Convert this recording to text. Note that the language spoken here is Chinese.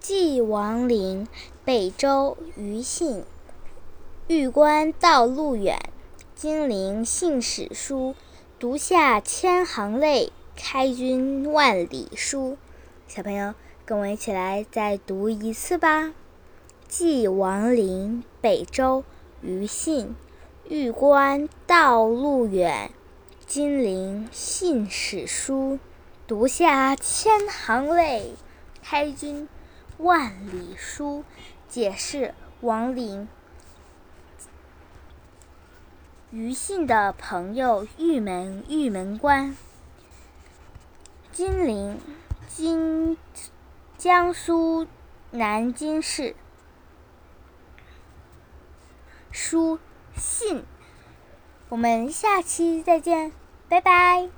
寄王陵，北周·于信。玉关道路远，金陵信使书。读下千行泪，开君万里书。小朋友，跟我一起来再读一次吧。寄王陵，北周·于信。玉关道路远，金陵信使书。读下千行泪，开君。万里书，解释王陵。于信的朋友玉门，玉门关。金陵，今江苏南京市。书信，我们下期再见，拜拜。